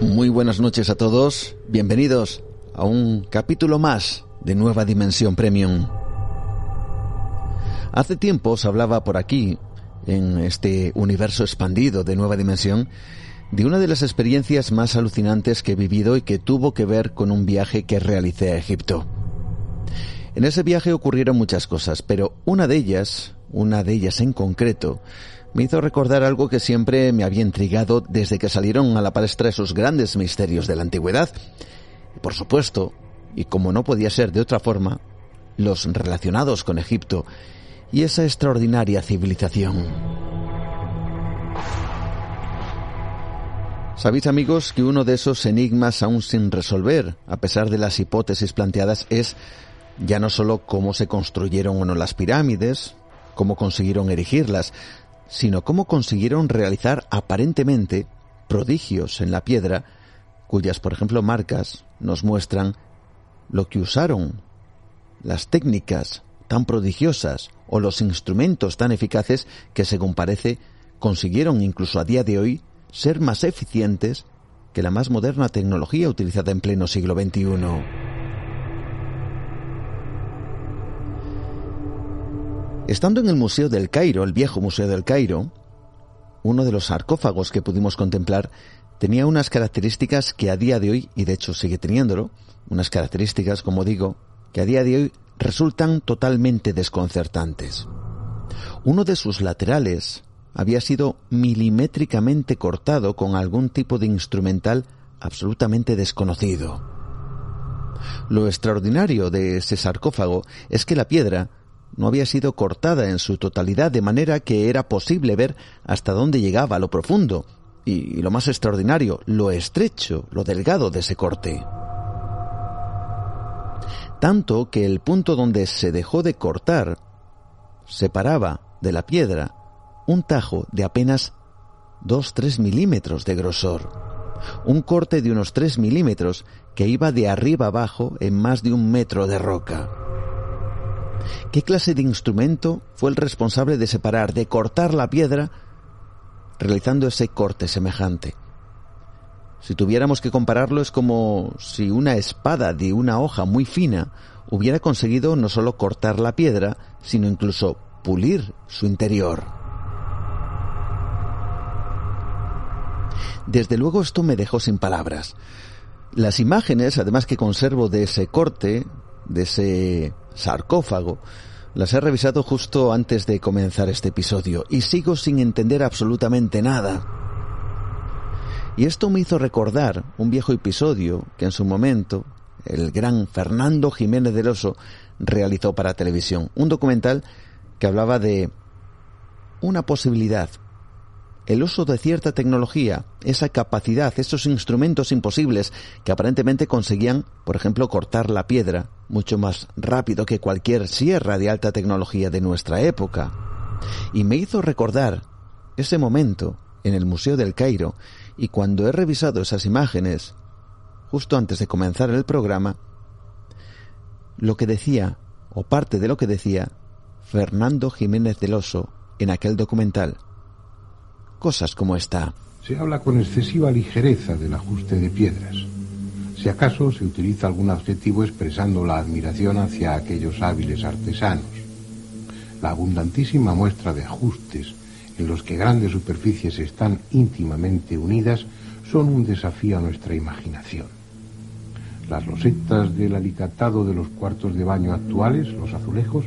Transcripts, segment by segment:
Muy buenas noches a todos, bienvenidos a un capítulo más de Nueva Dimensión Premium. Hace tiempo os hablaba por aquí, en este universo expandido de Nueva Dimensión, de una de las experiencias más alucinantes que he vivido y que tuvo que ver con un viaje que realicé a Egipto. En ese viaje ocurrieron muchas cosas, pero una de ellas, una de ellas en concreto, me hizo recordar algo que siempre me había intrigado desde que salieron a la palestra esos grandes misterios de la antigüedad. Por supuesto, y como no podía ser de otra forma, los relacionados con Egipto y esa extraordinaria civilización. Sabéis amigos que uno de esos enigmas aún sin resolver, a pesar de las hipótesis planteadas, es ya no solo cómo se construyeron o no las pirámides, cómo consiguieron erigirlas, sino cómo consiguieron realizar aparentemente prodigios en la piedra, cuyas, por ejemplo, marcas nos muestran lo que usaron, las técnicas tan prodigiosas o los instrumentos tan eficaces que, según parece, consiguieron incluso a día de hoy ser más eficientes que la más moderna tecnología utilizada en pleno siglo XXI. Estando en el Museo del Cairo, el viejo Museo del Cairo, uno de los sarcófagos que pudimos contemplar tenía unas características que a día de hoy, y de hecho sigue teniéndolo, unas características, como digo, que a día de hoy resultan totalmente desconcertantes. Uno de sus laterales había sido milimétricamente cortado con algún tipo de instrumental absolutamente desconocido. Lo extraordinario de ese sarcófago es que la piedra no había sido cortada en su totalidad de manera que era posible ver hasta dónde llegaba lo profundo y, lo más extraordinario, lo estrecho, lo delgado de ese corte. Tanto que el punto donde se dejó de cortar separaba de la piedra un tajo de apenas 2-3 milímetros de grosor. Un corte de unos 3 milímetros que iba de arriba abajo en más de un metro de roca. ¿Qué clase de instrumento fue el responsable de separar, de cortar la piedra, realizando ese corte semejante? Si tuviéramos que compararlo es como si una espada de una hoja muy fina hubiera conseguido no solo cortar la piedra, sino incluso pulir su interior. Desde luego esto me dejó sin palabras. Las imágenes, además que conservo de ese corte, de ese sarcófago, las he revisado justo antes de comenzar este episodio y sigo sin entender absolutamente nada. Y esto me hizo recordar un viejo episodio que en su momento el gran Fernando Jiménez del Oso realizó para televisión, un documental que hablaba de una posibilidad, el uso de cierta tecnología, esa capacidad, esos instrumentos imposibles que aparentemente conseguían, por ejemplo, cortar la piedra mucho más rápido que cualquier sierra de alta tecnología de nuestra época. Y me hizo recordar ese momento en el Museo del Cairo y cuando he revisado esas imágenes, justo antes de comenzar el programa, lo que decía, o parte de lo que decía, Fernando Jiménez del Oso en aquel documental. Cosas como esta. Se habla con excesiva ligereza del ajuste de piedras. Si acaso se utiliza algún adjetivo expresando la admiración hacia aquellos hábiles artesanos. La abundantísima muestra de ajustes en los que grandes superficies están íntimamente unidas son un desafío a nuestra imaginación. Las losetas del alicatado de los cuartos de baño actuales, los azulejos,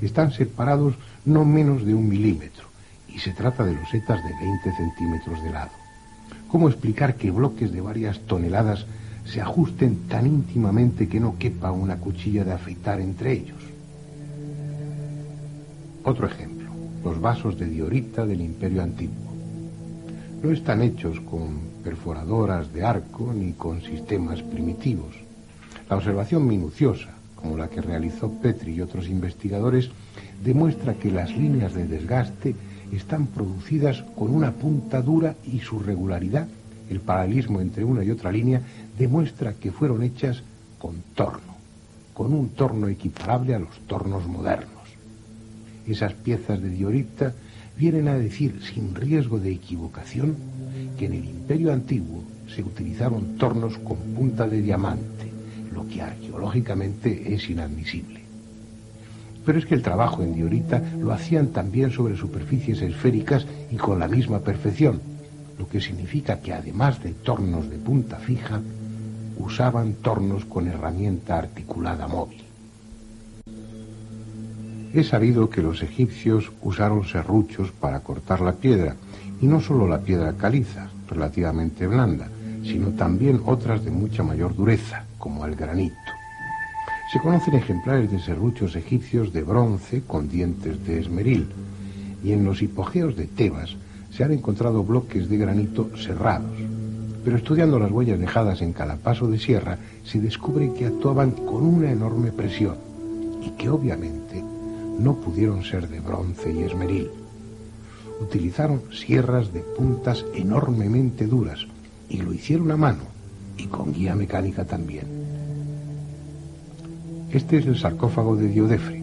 están separados no menos de un milímetro y se trata de losetas de 20 centímetros de lado. ¿Cómo explicar que bloques de varias toneladas se ajusten tan íntimamente que no quepa una cuchilla de afeitar entre ellos? Otro ejemplo, los vasos de diorita del Imperio Antiguo. No están hechos con perforadoras de arco ni con sistemas primitivos. La observación minuciosa, como la que realizó Petri y otros investigadores, demuestra que las líneas de desgaste están producidas con una punta dura y su regularidad, el paralelismo entre una y otra línea, demuestra que fueron hechas con torno, con un torno equiparable a los tornos modernos. Esas piezas de diorita vienen a decir, sin riesgo de equivocación, que en el imperio antiguo se utilizaron tornos con punta de diamante, lo que arqueológicamente es inadmisible. Pero es que el trabajo en diorita lo hacían también sobre superficies esféricas y con la misma perfección, lo que significa que además de tornos de punta fija, usaban tornos con herramienta articulada móvil. Es sabido que los egipcios usaron serruchos para cortar la piedra, y no solo la piedra caliza, relativamente blanda, sino también otras de mucha mayor dureza, como el granito. Se conocen ejemplares de serruchos egipcios de bronce con dientes de esmeril, y en los hipogeos de Tebas se han encontrado bloques de granito cerrados. Pero estudiando las huellas dejadas en cada paso de sierra, se descubre que actuaban con una enorme presión y que obviamente no pudieron ser de bronce y esmeril. Utilizaron sierras de puntas enormemente duras y lo hicieron a mano y con guía mecánica también. Este es el sarcófago de Diodefre,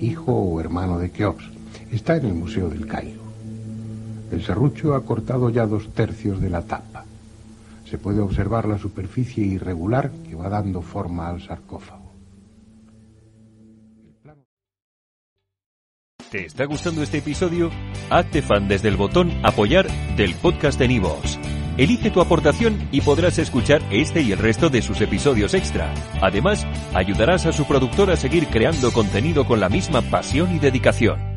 hijo o hermano de Keops. Está en el Museo del Cairo. El serrucho ha cortado ya dos tercios de la tapa. Se puede observar la superficie irregular que va dando forma al sarcófago. ¿Te está gustando este episodio? Hazte fan desde el botón Apoyar del podcast de Nivos. Elige tu aportación y podrás escuchar este y el resto de sus episodios extra. Además, ayudarás a su productor a seguir creando contenido con la misma pasión y dedicación.